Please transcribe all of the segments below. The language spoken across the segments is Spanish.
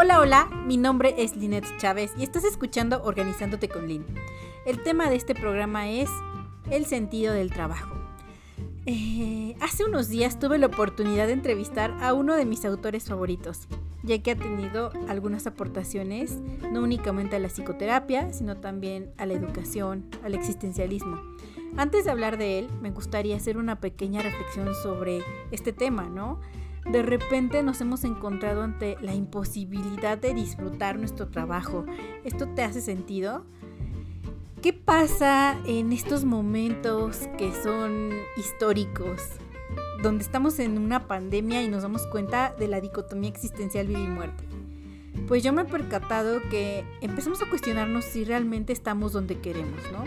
Hola, hola, mi nombre es Linet Chávez y estás escuchando Organizándote con Lin. El tema de este programa es el sentido del trabajo. Eh, hace unos días tuve la oportunidad de entrevistar a uno de mis autores favoritos, ya que ha tenido algunas aportaciones no únicamente a la psicoterapia, sino también a la educación, al existencialismo. Antes de hablar de él, me gustaría hacer una pequeña reflexión sobre este tema, ¿no? De repente nos hemos encontrado ante la imposibilidad de disfrutar nuestro trabajo. ¿Esto te hace sentido? ¿Qué pasa en estos momentos que son históricos? Donde estamos en una pandemia y nos damos cuenta de la dicotomía existencial vida y muerte. Pues yo me he percatado que empezamos a cuestionarnos si realmente estamos donde queremos, ¿no?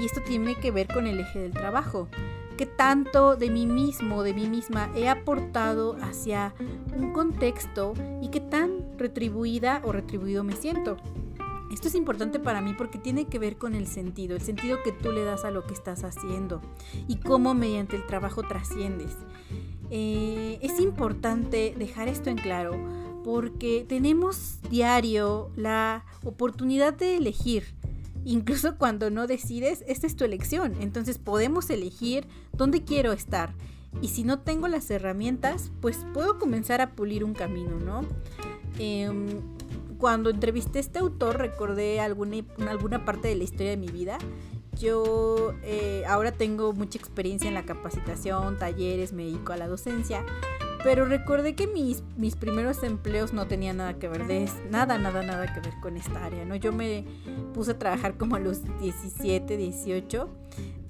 Y esto tiene que ver con el eje del trabajo qué tanto de mí mismo, de mí misma he aportado hacia un contexto y qué tan retribuida o retribuido me siento. Esto es importante para mí porque tiene que ver con el sentido, el sentido que tú le das a lo que estás haciendo y cómo mediante el trabajo trasciendes. Eh, es importante dejar esto en claro porque tenemos diario la oportunidad de elegir Incluso cuando no decides, esta es tu elección. Entonces podemos elegir dónde quiero estar. Y si no tengo las herramientas, pues puedo comenzar a pulir un camino, ¿no? Em, cuando entrevisté a este autor recordé alguna, alguna parte de la historia de mi vida. Yo eh, ahora tengo mucha experiencia en la capacitación, talleres, me dedico a la docencia. Pero recordé que mis, mis primeros empleos no tenían nada que ver, de, nada, nada, nada que ver con esta área, ¿no? Yo me puse a trabajar como a los 17, 18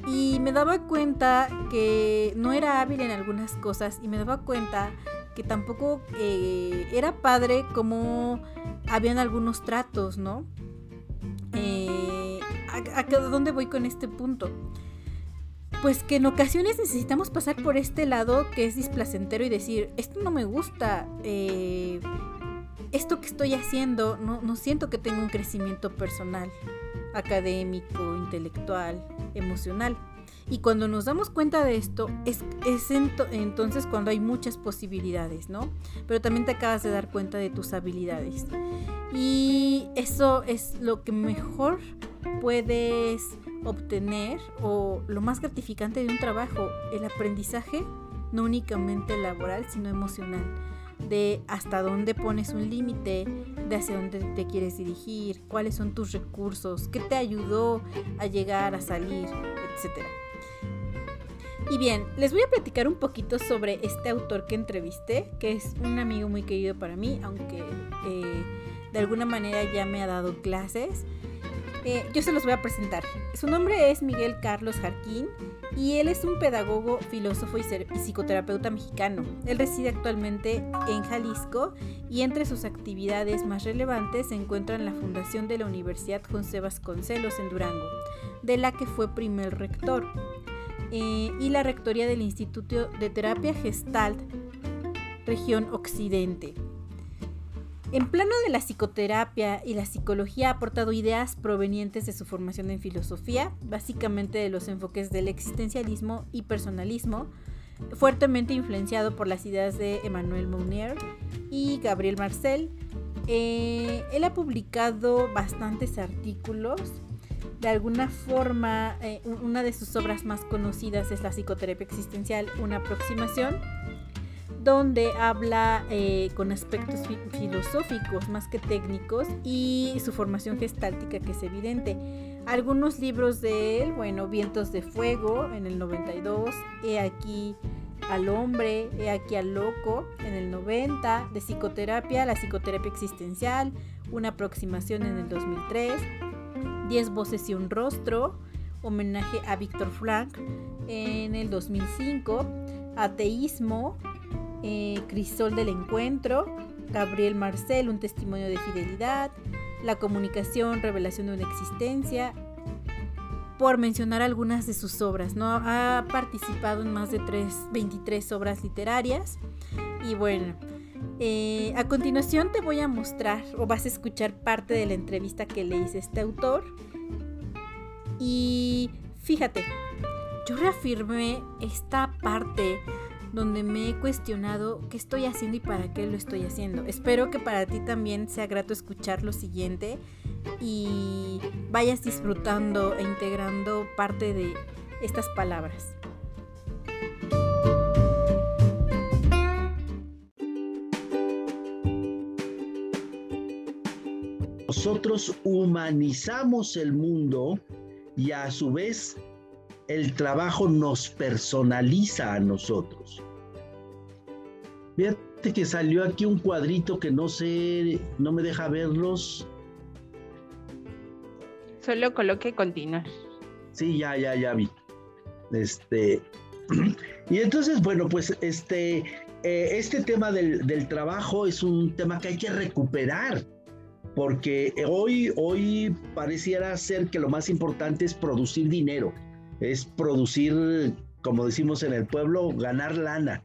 y me daba cuenta que no era hábil en algunas cosas y me daba cuenta que tampoco eh, era padre como habían algunos tratos, ¿no? Eh, ¿a, ¿A dónde voy con este punto? Pues que en ocasiones necesitamos pasar por este lado que es displacentero y decir, esto no me gusta, eh, esto que estoy haciendo, no, no siento que tenga un crecimiento personal, académico, intelectual, emocional. Y cuando nos damos cuenta de esto, es, es entonces cuando hay muchas posibilidades, ¿no? Pero también te acabas de dar cuenta de tus habilidades. Y eso es lo que mejor puedes obtener o lo más gratificante de un trabajo, el aprendizaje, no únicamente laboral, sino emocional, de hasta dónde pones un límite, de hacia dónde te quieres dirigir, cuáles son tus recursos, qué te ayudó a llegar, a salir, etc. Y bien, les voy a platicar un poquito sobre este autor que entrevisté, que es un amigo muy querido para mí, aunque eh, de alguna manera ya me ha dado clases. Eh, yo se los voy a presentar. Su nombre es Miguel Carlos Jarquín y él es un pedagogo, filósofo y, psicoterapeuta mexicano. Él reside actualmente en Jalisco y entre sus actividades más relevantes se encuentran la fundación de la Universidad José Vasconcelos en Durango, de la que fue primer rector, eh, y la rectoría del Instituto de Terapia Gestalt, región Occidente. En plano de la psicoterapia y la psicología ha aportado ideas provenientes de su formación en filosofía, básicamente de los enfoques del existencialismo y personalismo, fuertemente influenciado por las ideas de Emmanuel Mounier y Gabriel Marcel. Eh, él ha publicado bastantes artículos. De alguna forma, eh, una de sus obras más conocidas es La psicoterapia existencial, una aproximación donde habla eh, con aspectos filosóficos más que técnicos y su formación gestáltica que es evidente. Algunos libros de él, bueno, Vientos de Fuego en el 92, He aquí al hombre, He aquí al loco en el 90, de psicoterapia, la psicoterapia existencial, una aproximación en el 2003, Diez voces y un rostro, homenaje a Víctor Frank en el 2005, ateísmo, eh, Crisol del Encuentro, Gabriel Marcel, Un testimonio de fidelidad, La comunicación, revelación de una existencia, por mencionar algunas de sus obras. ¿no? Ha participado en más de 23 obras literarias. Y bueno, eh, a continuación te voy a mostrar o vas a escuchar parte de la entrevista que le hice a este autor. Y fíjate, yo reafirmé esta parte donde me he cuestionado qué estoy haciendo y para qué lo estoy haciendo. Espero que para ti también sea grato escuchar lo siguiente y vayas disfrutando e integrando parte de estas palabras. Nosotros humanizamos el mundo y a su vez el trabajo nos personaliza a nosotros. Fíjate que salió aquí un cuadrito que no sé, no me deja verlos. Solo coloque continuar. Sí, ya, ya, ya vi. Este, y entonces, bueno, pues este, eh, este tema del, del trabajo es un tema que hay que recuperar porque hoy, hoy pareciera ser que lo más importante es producir dinero, es producir, como decimos en el pueblo, ganar lana.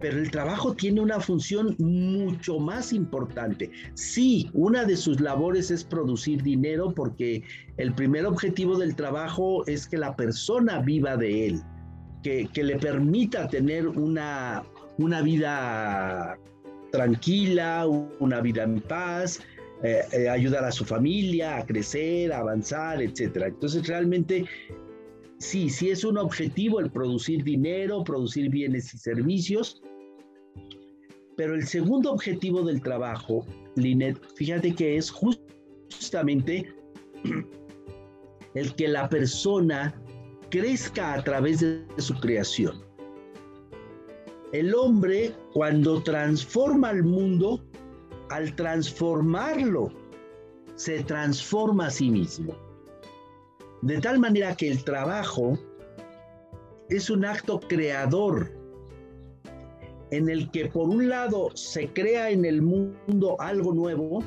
Pero el trabajo tiene una función mucho más importante. Sí, una de sus labores es producir dinero porque el primer objetivo del trabajo es que la persona viva de él, que, que le permita tener una, una vida tranquila, una vida en paz, eh, eh, ayudar a su familia a crecer, a avanzar, etcétera. Entonces realmente sí, sí es un objetivo el producir dinero, producir bienes y servicios, pero el segundo objetivo del trabajo, Linet, fíjate que es justamente el que la persona crezca a través de su creación. El hombre, cuando transforma el mundo, al transformarlo, se transforma a sí mismo. De tal manera que el trabajo es un acto creador en el que por un lado se crea en el mundo algo nuevo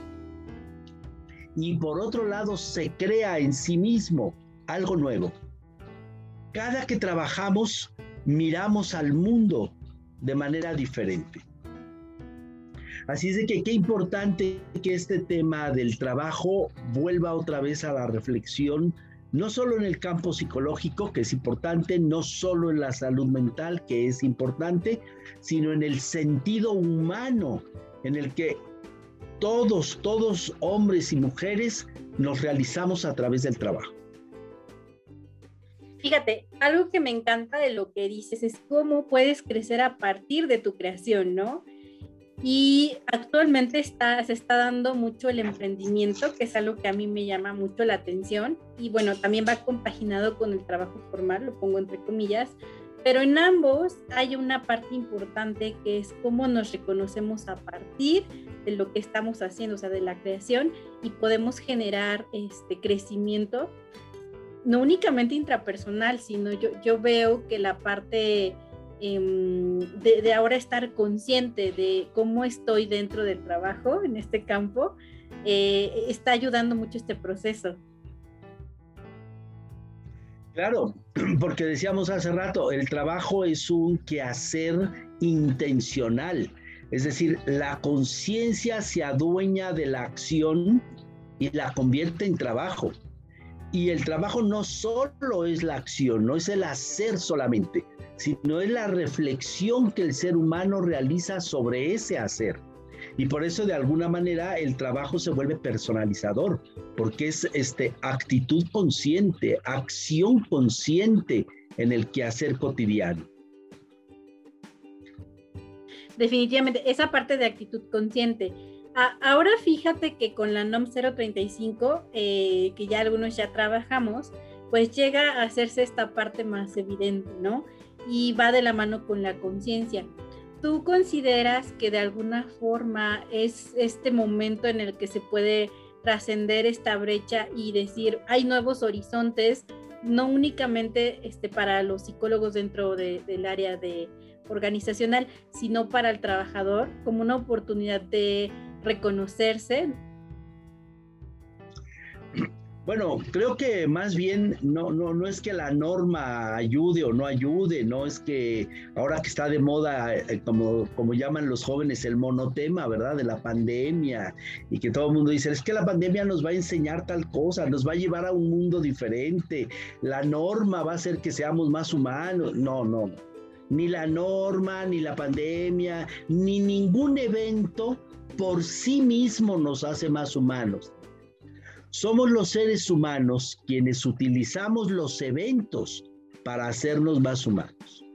y por otro lado se crea en sí mismo algo nuevo. Cada que trabajamos miramos al mundo de manera diferente. Así es de que qué importante que este tema del trabajo vuelva otra vez a la reflexión, no solo en el campo psicológico, que es importante, no solo en la salud mental, que es importante, sino en el sentido humano, en el que todos, todos hombres y mujeres nos realizamos a través del trabajo. Fíjate, algo que me encanta de lo que dices es cómo puedes crecer a partir de tu creación, ¿no? Y actualmente está, se está dando mucho el emprendimiento, que es algo que a mí me llama mucho la atención. Y bueno, también va compaginado con el trabajo formal, lo pongo entre comillas. Pero en ambos hay una parte importante que es cómo nos reconocemos a partir de lo que estamos haciendo, o sea, de la creación, y podemos generar este crecimiento, no únicamente intrapersonal, sino yo, yo veo que la parte Em, de, ahora estar consciente de cómo estoy dentro del trabajo en este campo, eh, está ayudando mucho este proceso. Claro, porque decíamos hace rato, el trabajo es un quehacer intencional, es decir, la conciencia se adueña de la acción y la convierte en trabajo. Y el trabajo no solo es la acción, no es el hacer solamente, sino es la reflexión que el ser humano realiza sobre ese hacer. Y por eso de alguna manera el trabajo se vuelve personalizador, porque es este actitud consciente, acción consciente en el quehacer cotidiano. Definitivamente, esa parte de actitud consciente. ahora fíjate que con la NOM 035, eh, que ya algunos ya trabajamos, pues llega a hacerse esta parte más evidente, ¿no? Y va de la mano con la conciencia. ¿Tú consideras que de alguna forma es este momento en el que se puede trascender esta brecha y decir hay nuevos horizontes, no únicamente este, para los psicólogos dentro del área de organizacional, sino para el trabajador como una oportunidad de reconocerse, bueno, creo que más bien no, no, no es que la norma ayude o no ayude, no es que ahora que está de moda, eh, como, como llaman los jóvenes, el monotema, ¿verdad? De la pandemia y que todo el mundo dice, es que la pandemia nos va a enseñar tal cosa, nos va a llevar a un mundo diferente, la norma va a hacer que seamos más humanos. No, no, Ni la norma, ni la pandemia, ni ningún evento por sí mismo nos hace más humanos. Somos los seres humanos quienes utilizamos los eventos para hacernos más humanos.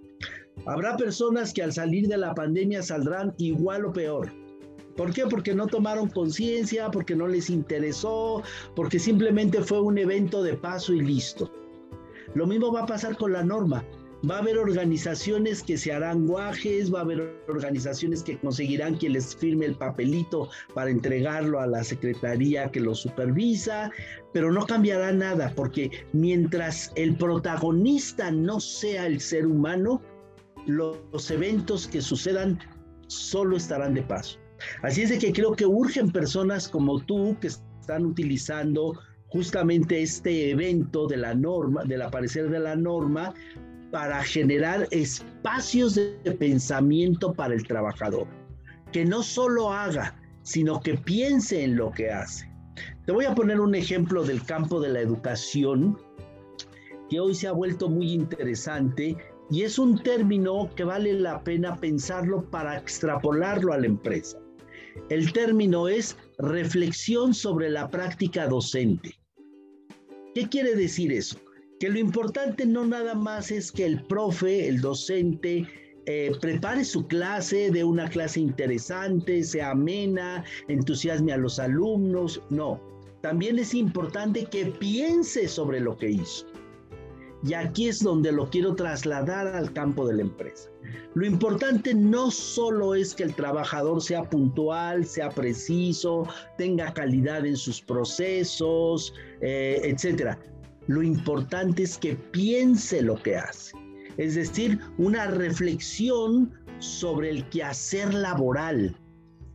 Habrá personas que al salir de la pandemia saldrán igual o peor. ¿Por qué? Porque no tomaron conciencia, porque no les interesó, porque simplemente fue un evento de paso y listo. Lo mismo va a pasar con la norma. Va a haber organizaciones que se harán guajes, va a haber organizaciones que conseguirán que les firme el papelito para entregarlo a la secretaría que lo supervisa, pero no cambiará nada porque mientras el protagonista no sea el ser humano, los eventos que sucedan solo estarán de paso. Así es de que creo que urgen personas como tú que están utilizando justamente este evento de la norma, del aparecer de la norma, para generar espacios de pensamiento para el trabajador. Que no solo haga, sino que piense en lo que hace. Te voy a poner un ejemplo del campo de la educación, que hoy se ha vuelto muy interesante y es un término que vale la pena pensarlo para extrapolarlo a la empresa. El término es reflexión sobre la práctica docente. ¿Qué quiere decir eso? Que lo importante no nada más es que el profe, el docente, eh, prepare su clase de una clase interesante, sea amena, entusiasme a los alumnos. No, también es importante que piense sobre lo que hizo. Y aquí es donde lo quiero trasladar al campo de la empresa. Lo importante no solo es que el trabajador sea puntual, sea preciso, tenga calidad en sus procesos, eh, etcétera. Lo importante es que piense lo que hace. Es decir, una reflexión sobre el quehacer laboral.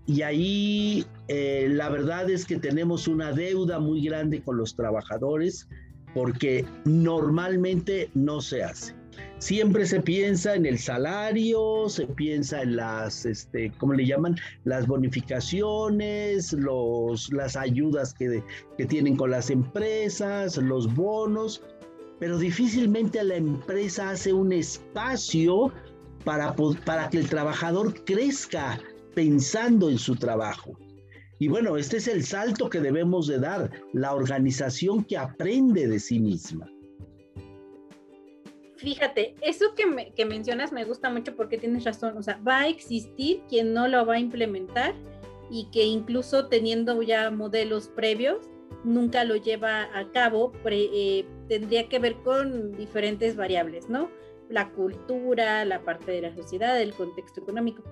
Y ahí eh, la verdad es que tenemos una deuda muy grande con los trabajadores porque normalmente no se hace. Siempre se piensa en el salario, se piensa en las, este, ¿cómo le llaman? Las bonificaciones, los, las ayudas que, que tienen con las empresas, los bonos, pero difícilmente la empresa hace un espacio para, para que el trabajador crezca pensando en su trabajo. Y bueno, este es el salto que debemos de dar, la organización que aprende de sí misma. Fíjate, eso que, que mencionas me gusta mucho porque tienes razón, o sea, va a existir quien no lo va a implementar y que incluso teniendo ya modelos previos, nunca lo lleva a cabo, eh, tendría que ver con diferentes variables, ¿no? La cultura, la parte de la sociedad, el contexto económico.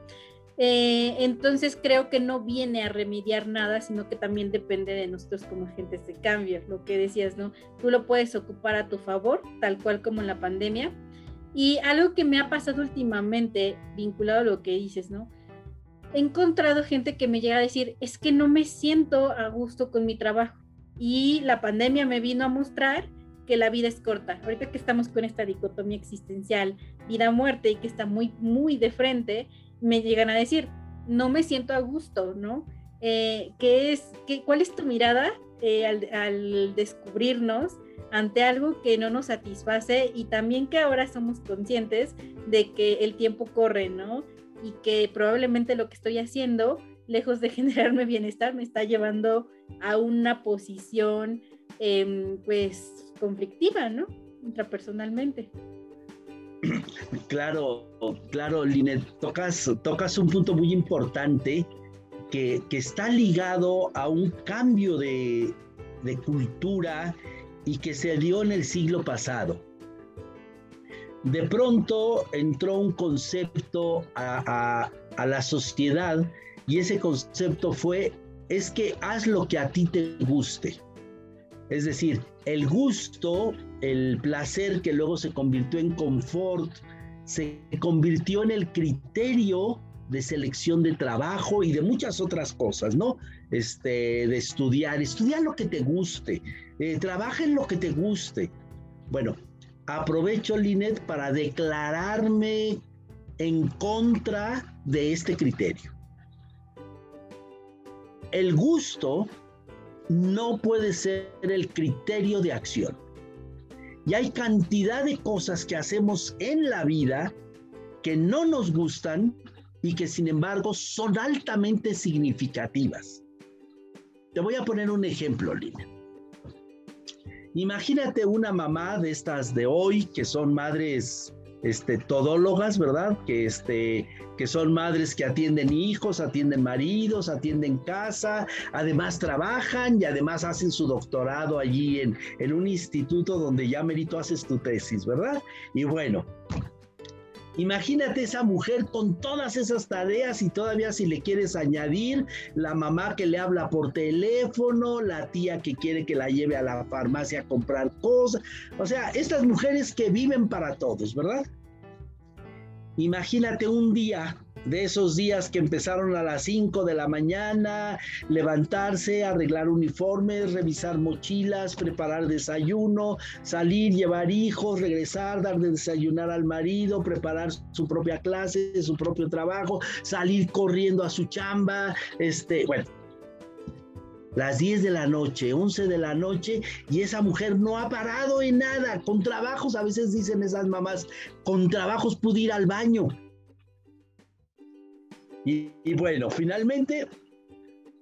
Eh, entonces creo que no viene a remediar nada, sino que también depende de nosotros como agentes de cambio, lo que decías, ¿no? Tú lo puedes ocupar a tu favor, tal cual como en la pandemia. Y algo que me ha pasado últimamente, vinculado a lo que dices, ¿no? He encontrado gente que me llega a decir, es que no me siento a gusto con mi trabajo. Y la pandemia me vino a mostrar que la vida es corta. Ahorita que estamos con esta dicotomía existencial, vida-muerte, y que está muy, muy de frente, me llegan a decir, no me siento a gusto, ¿no? Eh, ¿qué es, qué, ¿Cuál es tu mirada eh, al, descubrirnos ante algo que no nos satisface y también que ahora somos conscientes de que el tiempo corre, ¿no? Y que probablemente lo que estoy haciendo, lejos de generarme bienestar, me está llevando a una posición, em, pues, conflictiva, ¿no? Intrapersonalmente. Claro, claro, Linet, tocas, tocas un punto muy importante que, está ligado a un cambio de, cultura y que se dio en el siglo pasado. De pronto entró un concepto a, a la sociedad y ese concepto fue, es que haz lo que a ti te guste. Es decir, el gusto, el placer que luego se convirtió en confort, se convirtió en el criterio de selección de trabajo y de muchas otras cosas, ¿no? Este, de estudiar, estudia lo que te guste, eh, trabaja en lo que te guste. Bueno, aprovecho, Linet, para declararme en contra de este criterio. El gusto no puede ser el criterio de acción. Y hay cantidad de cosas que hacemos en la vida que no nos gustan y que sin embargo son altamente significativas. Te voy a poner un ejemplo, Lina. Imagínate una mamá de estas de hoy, que son madres este, todólogas, ¿verdad? Que, este, que son madres que atienden hijos, atienden maridos, atienden casa, además trabajan y además hacen su doctorado allí en, en un instituto donde ya merito haces tu tesis, ¿verdad? Y bueno, Imagínate esa mujer con todas esas tareas y todavía si le quieres añadir la mamá que le habla por teléfono, la tía que quiere que la lleve a la farmacia a comprar cosas. O sea, estas mujeres que viven para todos, ¿verdad? Imagínate un día de esos días que empezaron a las 5 de la mañana, levantarse, arreglar uniformes, revisar mochilas, preparar desayuno, salir, llevar hijos, regresar, dar de desayunar al marido, preparar su propia clase, su propio trabajo, salir corriendo a su chamba, este, bueno, las 10 de la noche, 11 de la noche, y esa mujer no ha parado en nada, con trabajos, a veces dicen esas mamás, con trabajos pude ir al baño, y, bueno, finalmente,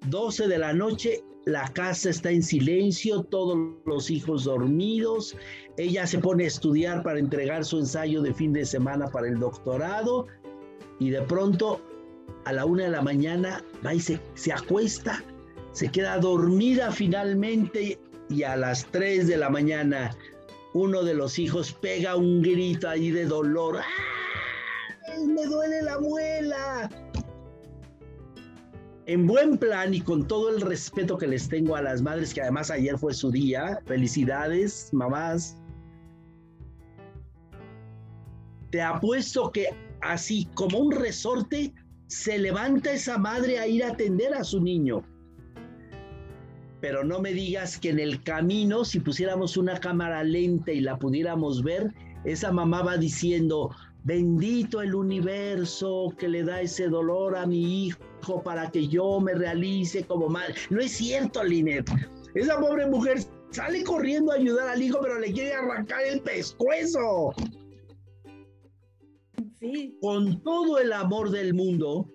12 de la noche, la casa está en silencio, todos los hijos dormidos, ella se pone a estudiar para entregar su ensayo de fin de semana para el doctorado. Y de pronto a la una de la mañana va y se, se acuesta, se queda dormida finalmente y a las 3 de la mañana uno de los hijos pega un grito ahí de dolor. ¡Ah! ¡Me duele la muela! en buen plan y con todo el respeto que les tengo a las madres, que además ayer fue su día, felicidades, mamás. Te apuesto que así como un resorte, se levanta esa madre a ir a atender a su niño. Pero no me digas que en el camino, si pusiéramos una cámara lenta y la pudiéramos ver, esa mamá va diciendo, bendito el universo que le da ese dolor a mi hijo para que yo me realice como madre. No es cierto, Linet. Esa pobre mujer sale corriendo a ayudar al hijo, pero le quiere arrancar el pescuezo. Sí. Con todo el amor del mundo,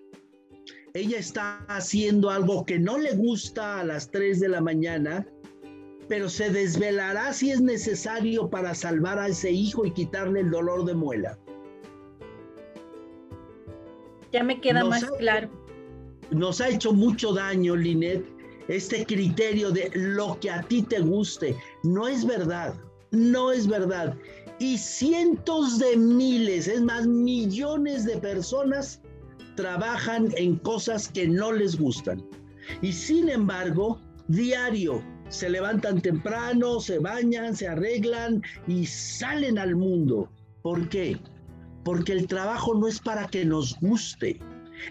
ella está haciendo algo que no le gusta a las 3 de la mañana, pero se desvelará si es necesario para salvar a ese hijo y quitarle el dolor de muela. Ya me queda más claro nos ha hecho mucho daño, Linet, este criterio de lo que a ti te guste. No es verdad, no es verdad. Y cientos de miles, es más, millones de personas trabajan en cosas que no les gustan. Y sin embargo, diario se levantan temprano, se bañan, se arreglan y salen al mundo. ¿Por qué? Porque el trabajo no es para que nos guste.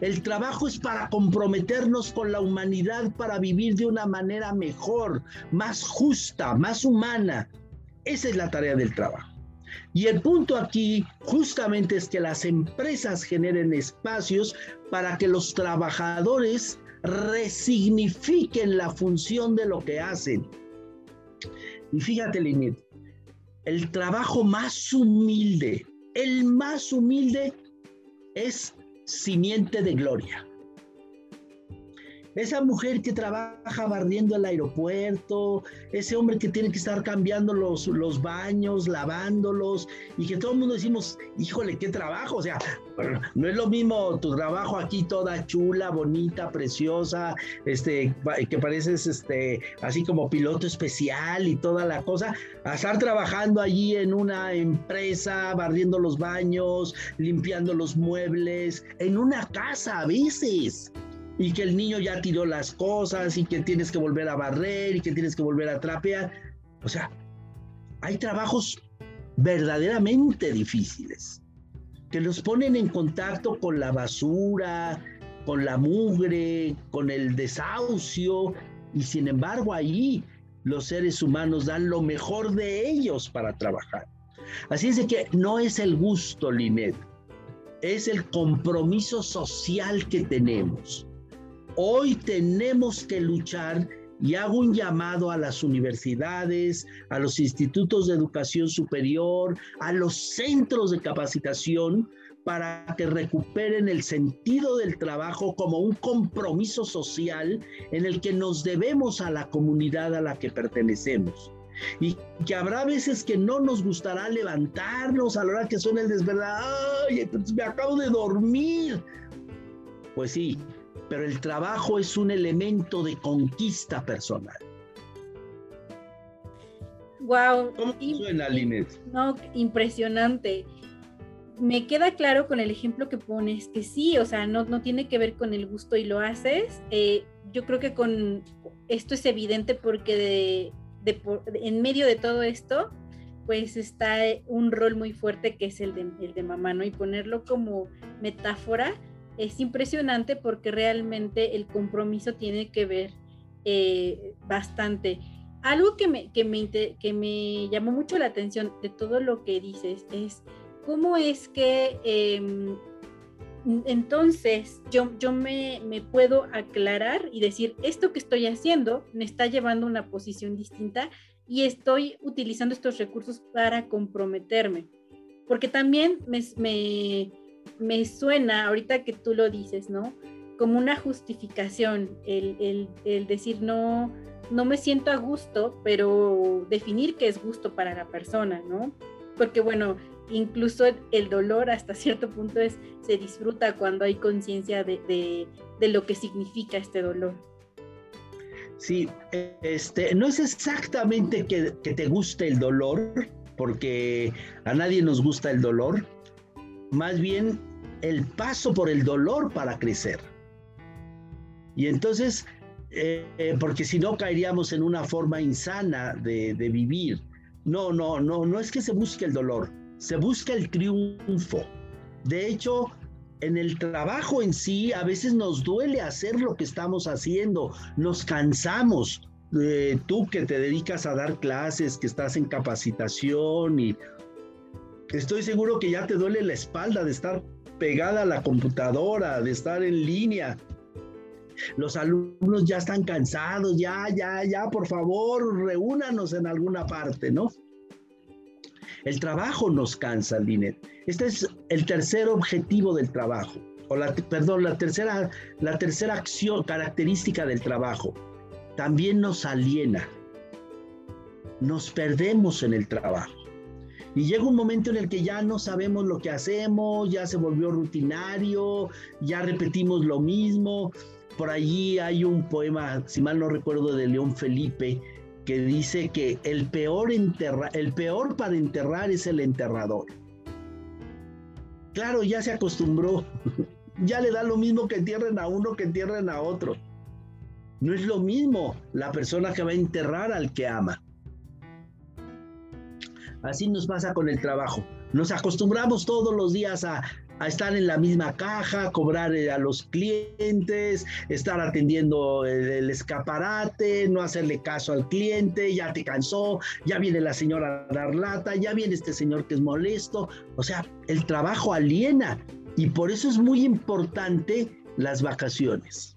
El trabajo es para comprometernos con la humanidad para vivir de una manera mejor, más justa, más humana. Esa es la tarea del trabajo. Y el punto aquí justamente es que las empresas generen espacios para que los trabajadores resignifiquen la función de lo que hacen. Y fíjate, Linit, el trabajo más humilde, el más humilde es simiente de gloria. Esa mujer que trabaja barriendo el aeropuerto, ese hombre que tiene que estar cambiando los, los baños, lavándolos, y que todo el mundo decimos, híjole, qué trabajo. O sea, no es lo mismo tu trabajo aquí toda chula, bonita, preciosa, este, que pareces este, así como piloto especial y toda la cosa, a estar trabajando allí en una empresa, barriendo los baños, limpiando los muebles, en una casa a veces y que el niño ya tiró las cosas y que tienes que volver a barrer y que tienes que volver a trapear. O sea, hay trabajos verdaderamente difíciles que los ponen en contacto con la basura, con la mugre, con el desahucio y sin embargo ahí los seres humanos dan lo mejor de ellos para trabajar. Así es de que no es el gusto, Linet, es el compromiso social que tenemos. Hoy tenemos que luchar y hago un llamado a las universidades, a los institutos de educación superior, a los centros de capacitación, para que recuperen el sentido del trabajo como un compromiso social en el que nos debemos a la comunidad a la que pertenecemos. Y que habrá veces que no nos gustará levantarnos a la hora que suene el desverdad. ¡Ay, me acabo de dormir! Pues sí, pero el trabajo es un elemento de conquista personal. Wow. ¿Cómo suena, Linet? No, impresionante. Me queda claro con el ejemplo que pones que sí, o sea, no, no tiene que ver con el gusto y lo haces. Eh, yo creo que con esto es evidente porque de, en medio de todo esto, pues está un rol muy fuerte que es el de, el de mamá, ¿no? Y ponerlo como metáfora es impresionante porque realmente el compromiso tiene que ver eh, bastante. Algo que me, que, me, que me llamó mucho la atención de todo lo que dices es cómo es que em, entonces yo, yo me, me, puedo aclarar y decir, esto que estoy haciendo me está llevando a una posición distinta y estoy utilizando estos recursos para comprometerme. Porque también me, me, me suena, ahorita que tú lo dices, ¿no? Como una justificación, el, el, el decir, no, no me siento a gusto, pero definir qué es gusto para la persona, ¿no? Porque bueno, incluso el dolor hasta cierto punto es, se disfruta cuando hay conciencia de, lo que significa este dolor. Sí, este, no es exactamente que, que, te guste el dolor, porque a nadie nos gusta el dolor, más bien el paso por el dolor para crecer. Y entonces, eh, porque si no caeríamos en una forma insana de, de vivir. No, no, no, no es que se busque el dolor, se busca el triunfo. De hecho, en el trabajo en sí, a veces nos duele hacer lo que estamos haciendo, nos cansamos. Eh, tú que te dedicas a dar clases, que estás en capacitación y estoy seguro que ya te duele la espalda de estar pegada a la computadora, de estar en línea. Los alumnos ya están cansados, ya, ya, ya, por favor, reúnanos en alguna parte, ¿no? El trabajo nos cansa, Linet. Este es el tercer objetivo del trabajo, o la, perdón, la tercera, la tercera acción, característica del trabajo. También nos aliena. Nos perdemos en el trabajo. Y llega un momento en el que ya no sabemos lo que hacemos, ya se volvió rutinario, ya repetimos lo mismo. Por allí hay un poema, si mal no recuerdo, de León Felipe, que dice que el peor, para enterrar es el enterrador. Claro, ya se acostumbró. ya le da lo mismo que entierren a uno que entierren a otro. No es lo mismo la persona que va a enterrar al que ama. Así nos pasa con el trabajo. Nos acostumbramos todos los días a, estar en la misma caja, cobrar eh, a los clientes, estar atendiendo el, escaparate, no hacerle caso al cliente, ya te cansó, ya viene la señora a dar lata, ya viene este señor que es molesto. O sea, el trabajo aliena y por eso es muy importante las vacaciones.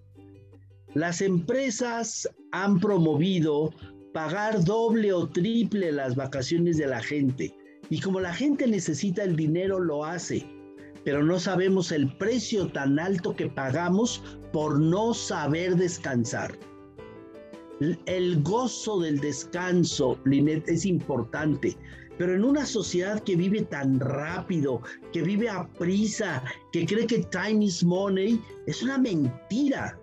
Las empresas han promovido pagar doble o triple las vacaciones de la gente. Y como la gente necesita el dinero, lo hace. Pero no sabemos el precio tan alto que pagamos por no saber descansar. El gozo del descanso, Linet, es importante. Pero en una sociedad que vive tan rápido, que vive a prisa, que cree que time is money, es una mentira.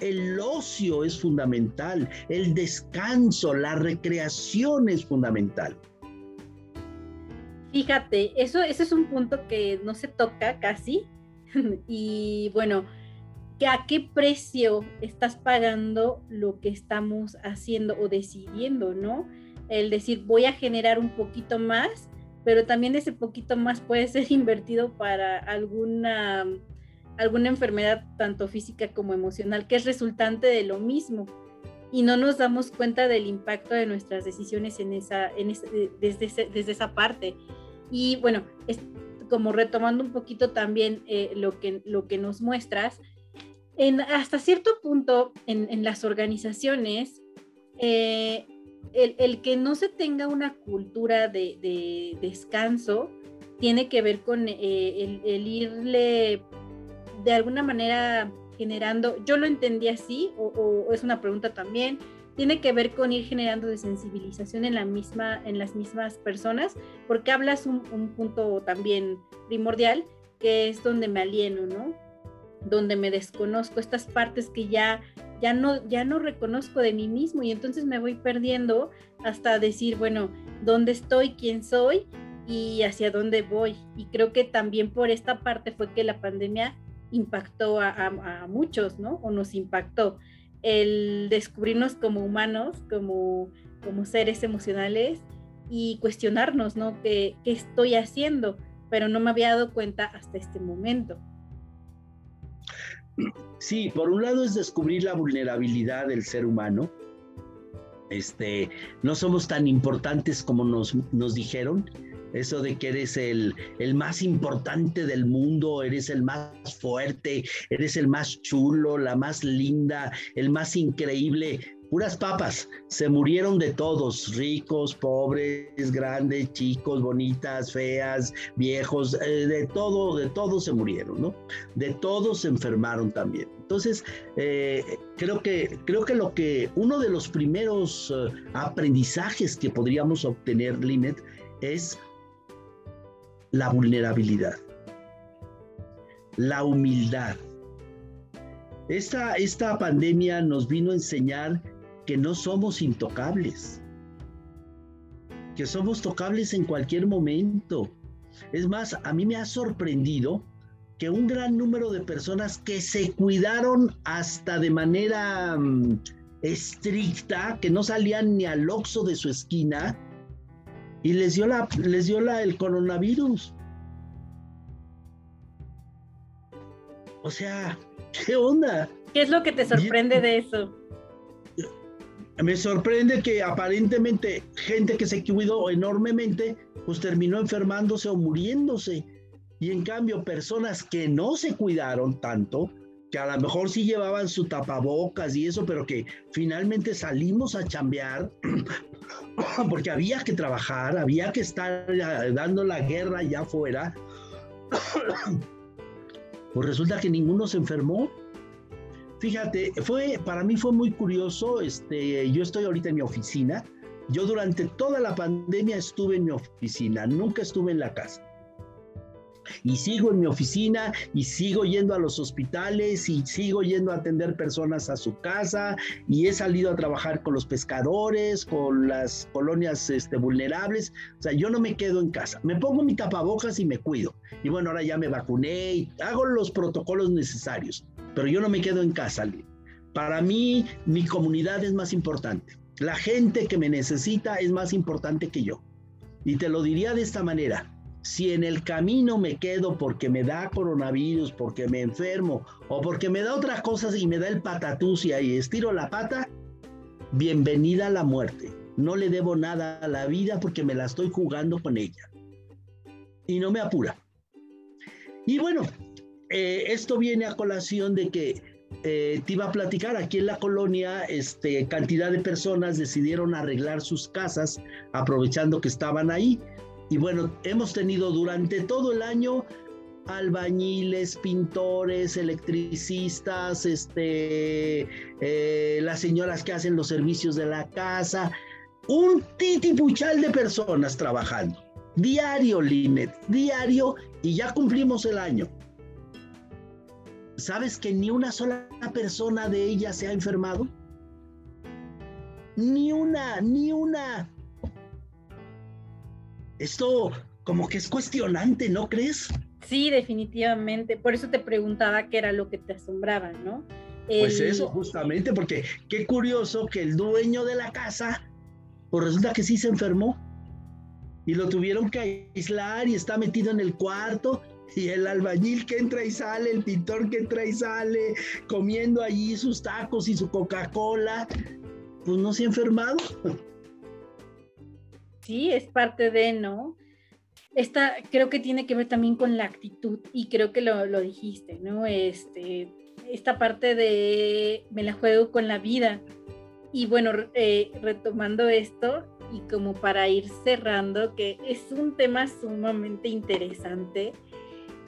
El ocio es fundamental, el descanso, la recreación es fundamental. Fíjate, eso, ese es un punto que no se toca casi. y bueno, ¿a qué precio estás pagando lo que estamos haciendo o decidiendo, no? El decir, voy a generar un poquito más, pero también ese poquito más puede ser invertido para alguna alguna enfermedad tanto física como emocional que es resultante de lo mismo y no nos damos cuenta del impacto de nuestras decisiones en esa, en desde, desde esa parte. Y bueno, es como retomando un poquito también eh, lo, que, lo que nos muestras, en, hasta cierto punto en, en las organizaciones, eh, el, el, que no se tenga una cultura de, de descanso tiene que ver con eh, el, irle de alguna manera generando, yo lo entendí así, o, es una pregunta también, tiene que ver con ir generando desensibilización en, la misma, en las mismas personas, porque hablas un, un punto también primordial, que es donde me alieno, ¿no? Donde me desconozco, estas partes que ya ya no, ya no reconozco de mí mismo y entonces me voy perdiendo hasta decir, bueno, ¿dónde estoy? ¿Quién soy? y hacia dónde voy. Y creo que también por esta parte fue que la pandemia impactó a, muchos, ¿no? O nos impactó el descubrirnos como humanos, como, como seres emocionales y cuestionarnos, ¿no? ¿Qué, ¿Qué estoy haciendo? Pero no me había dado cuenta hasta este momento. Sí, por un lado es descubrir la vulnerabilidad del ser humano. Este, no somos tan importantes como nos, nos dijeron. Eso de que eres el, el, más importante del mundo, eres el más fuerte, eres el más chulo, la más linda, el más increíble puras papas. Se murieron de todos, ricos, pobres, grandes, chicos, bonitas, feas, viejos, eh, de todo, de todos se murieron, ¿no? De todos se enfermaron también. Entonces, eh, creo, que, creo que lo que, uno de los primeros eh, aprendizajes que podríamos obtener, Linet, es la vulnerabilidad, la humildad. Esta, esta pandemia nos vino a enseñar que no somos intocables, que somos tocables en cualquier momento. Es más, a mí me ha sorprendido que un gran número de personas que se cuidaron hasta de manera mm, estricta, que no salían ni al oxo de su esquina, y les dio, la, les dio la, el coronavirus. O sea, ¿qué onda? ¿Qué es lo que te sorprende de eso? me sorprende que aparentemente gente que se cuidó enormemente, pues terminó enfermándose o muriéndose. Y en cambio, personas que no se cuidaron tanto, que a lo mejor sí llevaban su tapabocas y eso, pero que finalmente salimos a chambear porque había que trabajar, había que estar dando la guerra allá afuera, pues resulta que ninguno se enfermó. Fíjate, fue, para mí fue muy curioso, este, yo estoy ahorita en mi oficina, yo durante toda la pandemia estuve en mi oficina, nunca estuve en la casa. Y sigo en mi oficina y sigo yendo a los hospitales y sigo yendo a atender personas a su casa y he salido a trabajar con los pescadores, con las colonias este, vulnerables. O sea, yo no me quedo en casa. Me pongo mi tapabocas y me cuido. Y bueno, ahora ya me vacuné y hago los protocolos necesarios pero yo no me quedo en casa. Para mí, mi comunidad es más importante. La gente que me necesita es más importante que yo. Y te lo diría de esta manera. Si en el camino me quedo porque me da coronavirus, porque me enfermo o porque me da otras cosas y me da el patatús y ahí estiro la pata, bienvenida a la muerte. No le debo nada a la vida porque me la estoy jugando con ella. Y no me apura. Y bueno, eh, esto viene a colación de que eh, te iba a platicar, aquí en la colonia, este, cantidad de personas decidieron arreglar sus casas aprovechando que estaban ahí. Y bueno, hemos tenido durante todo el año albañiles, pintores, electricistas, este, eh, las señoras que hacen los servicios de la casa, un titipuchal de personas trabajando. Diario, Linet, diario, y ya cumplimos el año. ¿Sabes que ni una sola persona de ellas se ha enfermado? Ni una, ni una. Esto como que es cuestionante, ¿no crees? Sí, definitivamente. Por eso te preguntaba qué era lo que te asombraba, ¿no? Pues eso, justamente, porque qué curioso que el dueño de la casa, pues resulta que sí se enfermó y lo tuvieron que aislar y está metido en el cuarto y el albañil que entra y sale, el pintor que entra y sale, comiendo allí sus tacos y su Coca-Cola, pues no se ha enfermado. Sí, es parte de, ¿no? Esta creo que tiene que ver también con la actitud y creo que lo, lo dijiste, ¿no? Este, esta parte de me la juego con la vida. Y bueno, eh, retomando esto, y como para ir cerrando, que es un tema sumamente interesante,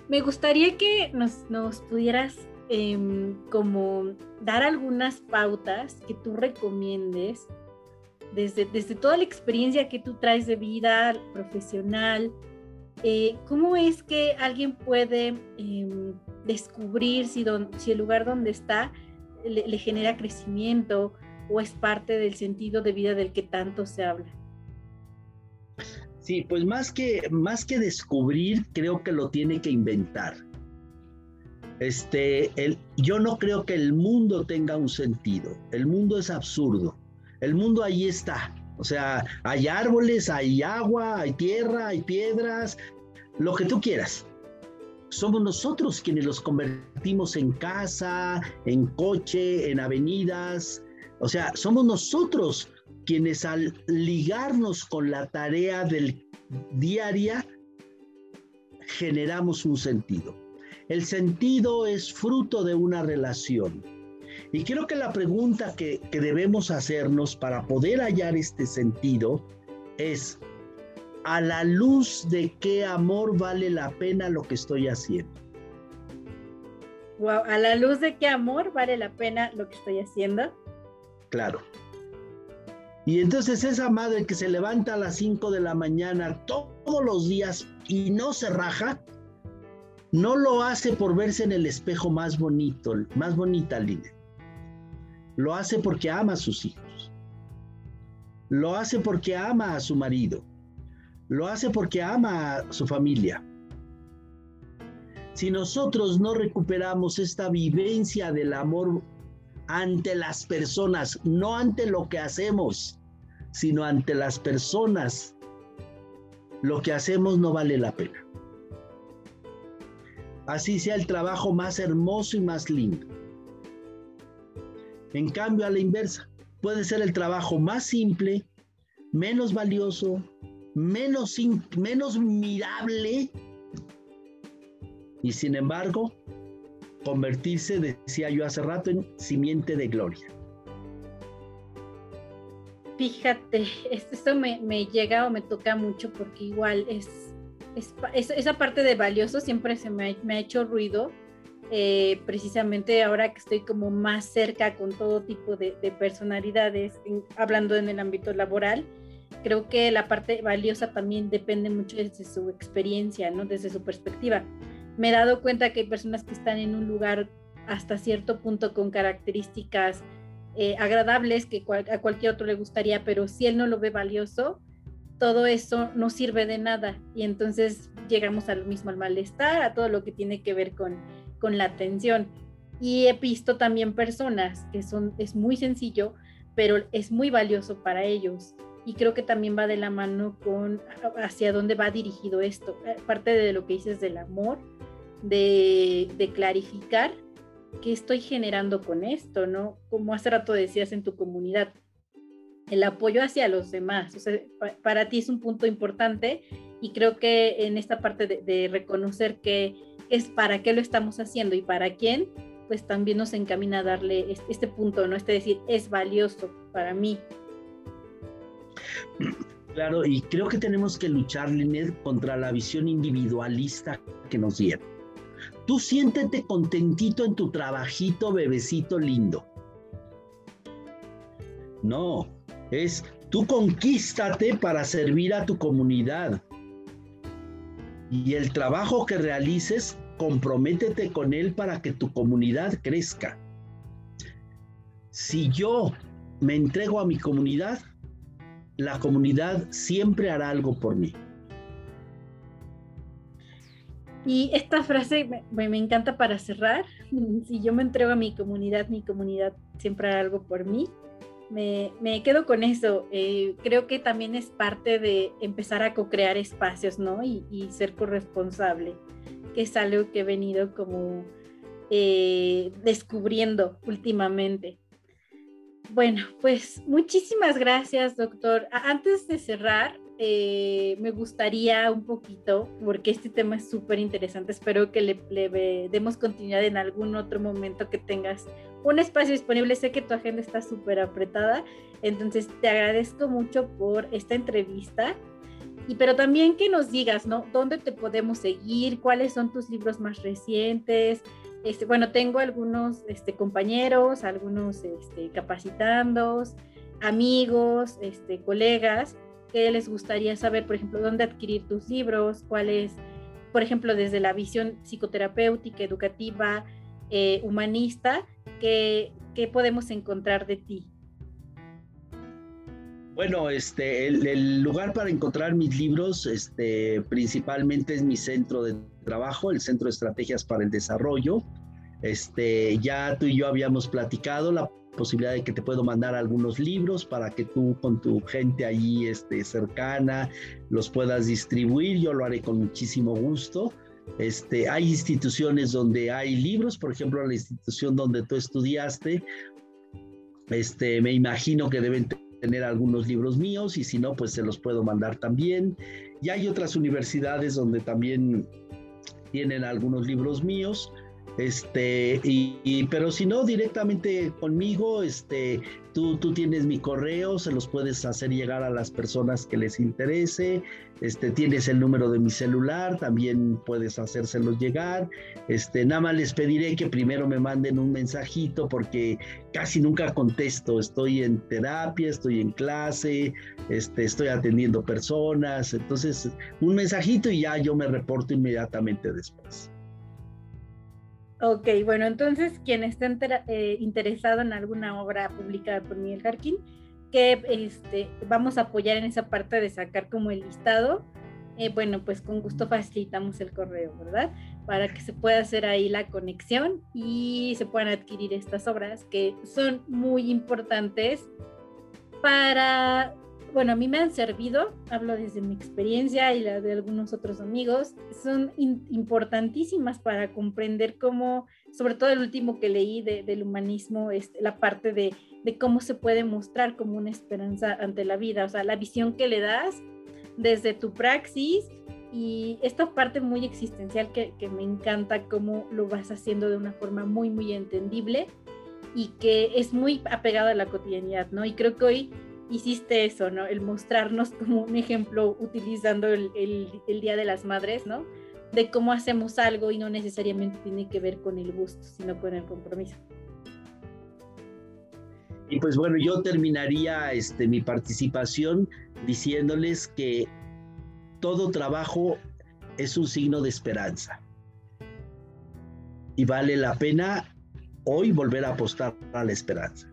me gustaría que nos, nos pudieras em, como dar algunas pautas que tú recomiendes desde, desde toda la experiencia que tú traes de vida profesional. Eh, ¿Cómo es que alguien puede em, descubrir si, si el lugar donde está le, genera crecimiento o es parte del sentido de vida del que tanto se habla? Sí, pues más que, más que descubrir, creo que lo tiene que inventar. Este, el, yo no creo que el mundo tenga un sentido. El mundo es absurdo. El mundo ahí está. O sea, hay árboles, hay agua, hay tierra, hay piedras, lo que tú quieras somos nosotros quienes los convertimos en casa, en coche, en avenidas. O sea, somos nosotros quienes al ligarnos con la tarea del diaria generamos un sentido. El sentido es fruto de una relación. Y creo que la pregunta que, que debemos hacernos para poder hallar este sentido es, a la luz de qué amor vale la pena lo que estoy haciendo. Wow, a la luz de qué amor vale la pena lo que estoy haciendo. Claro. Y entonces esa madre que se levanta a las 5 de la mañana todos los días y no se raja, no lo hace por verse en el espejo más bonito, más bonita, Lina. Lo hace porque ama a sus hijos. Lo hace porque ama a su marido lo hace porque ama a su familia. Si nosotros no recuperamos esta vivencia del amor ante las personas, no ante lo que hacemos, sino ante las personas, lo que hacemos no vale la pena. Así sea el trabajo más hermoso y más lindo. En cambio, a la inversa, puede ser el trabajo más simple, menos valioso, menos, menos mirable y sin embargo convertirse, decía yo hace rato, en simiente de gloria. Fíjate, esto me, llega o me toca mucho porque igual es, esa parte de valioso siempre se me ha, hecho ruido, eh, precisamente ahora que estoy como más cerca con todo tipo de, personalidades, hablando en el ámbito laboral, creo que la parte valiosa también depende mucho desde su experiencia, ¿no? Desde su perspectiva. Me he dado cuenta que hay personas que están en un lugar hasta cierto punto con características eh, agradables que a cualquier otro le gustaría, pero si él no lo ve valioso, todo eso no sirve de nada y entonces llegamos al mismo al malestar, a todo lo que tiene que ver con, con la atención. Y he visto también personas que son, es muy sencillo, pero es muy valioso para ellos y creo que también va de la mano con hacia dónde va dirigido esto. Eh, parte de lo que dices del amor, de, clarificar qué estoy generando con esto, ¿no? Como hace rato decías en tu comunidad, el apoyo hacia los demás. O sea, para ti es un punto importante y creo que en esta parte de, reconocer que es para qué lo estamos haciendo y para quién, pues también nos encamina a darle este, punto, ¿no? Este decir, es valioso para mí, Claro, y creo que tenemos que luchar, Linet, contra la visión individualista que nos dieron. Tú siéntete contentito en tu trabajito, bebecito lindo. No, es tú conquístate para servir a tu comunidad. Y el trabajo que realices, comprométete con él para que tu comunidad crezca. Si yo me entrego a mi comunidad, la comunidad siempre hará algo por mí. Y esta frase me, encanta para cerrar. Si yo me entrego a mi comunidad, mi comunidad siempre hará algo por mí. Me, quedo con eso. Eh, creo que también es parte de empezar a co-crear espacios, ¿no? Y, ser corresponsable, que es algo que he venido como eh, descubriendo últimamente. Bueno, pues muchísimas gracias, doctor. Antes de cerrar, eh, me gustaría un poquito, porque este tema es súper interesante, espero que le, le, demos continuidad en algún otro momento que tengas un espacio disponible. Sé que tu agenda está súper apretada, entonces te agradezco mucho por esta entrevista. Y pero también que nos digas, ¿no? ¿Dónde te podemos seguir? ¿Cuáles son tus libros más recientes? Este, bueno, tengo algunos este, compañeros, algunos este, capacitandos, amigos, este, colegas que les gustaría saber, por ejemplo, dónde adquirir tus libros, cuáles, por ejemplo, desde la visión psicoterapéutica, educativa, eh, humanista, ¿qué, ¿qué podemos encontrar de ti? Bueno, este, el, lugar para encontrar mis libros, este, principalmente es mi centro de trabajo, el Centro de Estrategias para el Desarrollo. Este, ya tú y yo habíamos platicado la posibilidad de que te puedo mandar algunos libros para que tú con tu gente ahí este, cercana los puedas distribuir. Yo lo haré con muchísimo gusto. Este, hay instituciones donde hay libros, por ejemplo, la institución donde tú estudiaste, este, me imagino que deben tener algunos libros míos y si no, pues se los puedo mandar también. Y hay otras universidades donde también tienen algunos libros míos. Este, y, pero si no, directamente conmigo, este, tú, tú tienes mi correo, se los puedes hacer llegar a las personas que les interese, este, tienes el número de mi celular, también puedes hacérselos llegar, este, nada más les pediré que primero me manden un mensajito porque casi nunca contesto, estoy en terapia, estoy en clase, este, estoy atendiendo personas, entonces un mensajito y ya yo me reporto inmediatamente después. Ok, bueno, entonces quien esté eh, interesado en alguna obra publicada por Miguel Jarquín, que este, vamos a apoyar en esa parte de sacar como el listado, eh, bueno, pues con gusto facilitamos el correo, ¿verdad? Para que se pueda hacer ahí la conexión y se puedan adquirir estas obras que son muy importantes para bueno, a mí me han servido, hablo desde mi experiencia y la de algunos otros amigos, son importantísimas para comprender cómo, sobre todo el último que leí del humanismo, este, la parte de, cómo se puede mostrar como una esperanza ante la vida, o sea, la visión que le das desde tu praxis y esta parte muy existencial que, que me encanta cómo lo vas haciendo de una forma muy, muy entendible y que es muy apegado a la cotidianidad, ¿no? Y creo que hoy hiciste eso, ¿no? El mostrarnos como un ejemplo utilizando el, Día de las Madres, ¿no? De cómo hacemos algo y no necesariamente tiene que ver con el gusto, sino con el compromiso. Y pues bueno, yo terminaría este, mi participación diciéndoles que todo trabajo es un signo de esperanza. Y vale la pena hoy volver a apostar a la esperanza.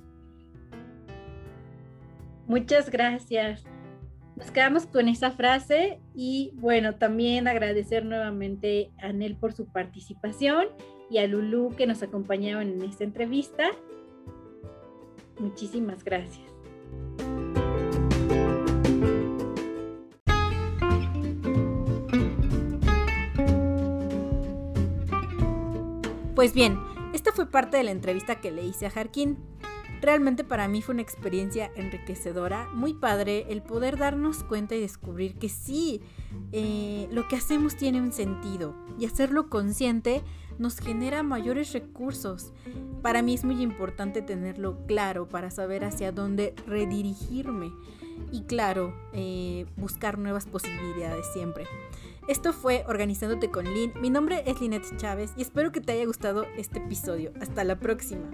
Muchas gracias. Nos quedamos con esa frase y bueno, también agradecer nuevamente a Nel por su participación y a Lulu que nos acompañaron en esta entrevista. Muchísimas gracias. Pues bien, esta fue parte de la entrevista que le hice a Jarquín. Realmente para mí fue una experiencia enriquecedora, muy padre el poder darnos cuenta y descubrir que sí, eh, lo que hacemos tiene un sentido y hacerlo consciente nos genera mayores recursos. Para mí es muy importante tenerlo claro para saber hacia dónde redirigirme y claro, eh, buscar nuevas posibilidades siempre. Esto fue Organizándote con Lynn. Mi nombre es Linet Chávez y espero que te haya gustado este episodio. Hasta la próxima.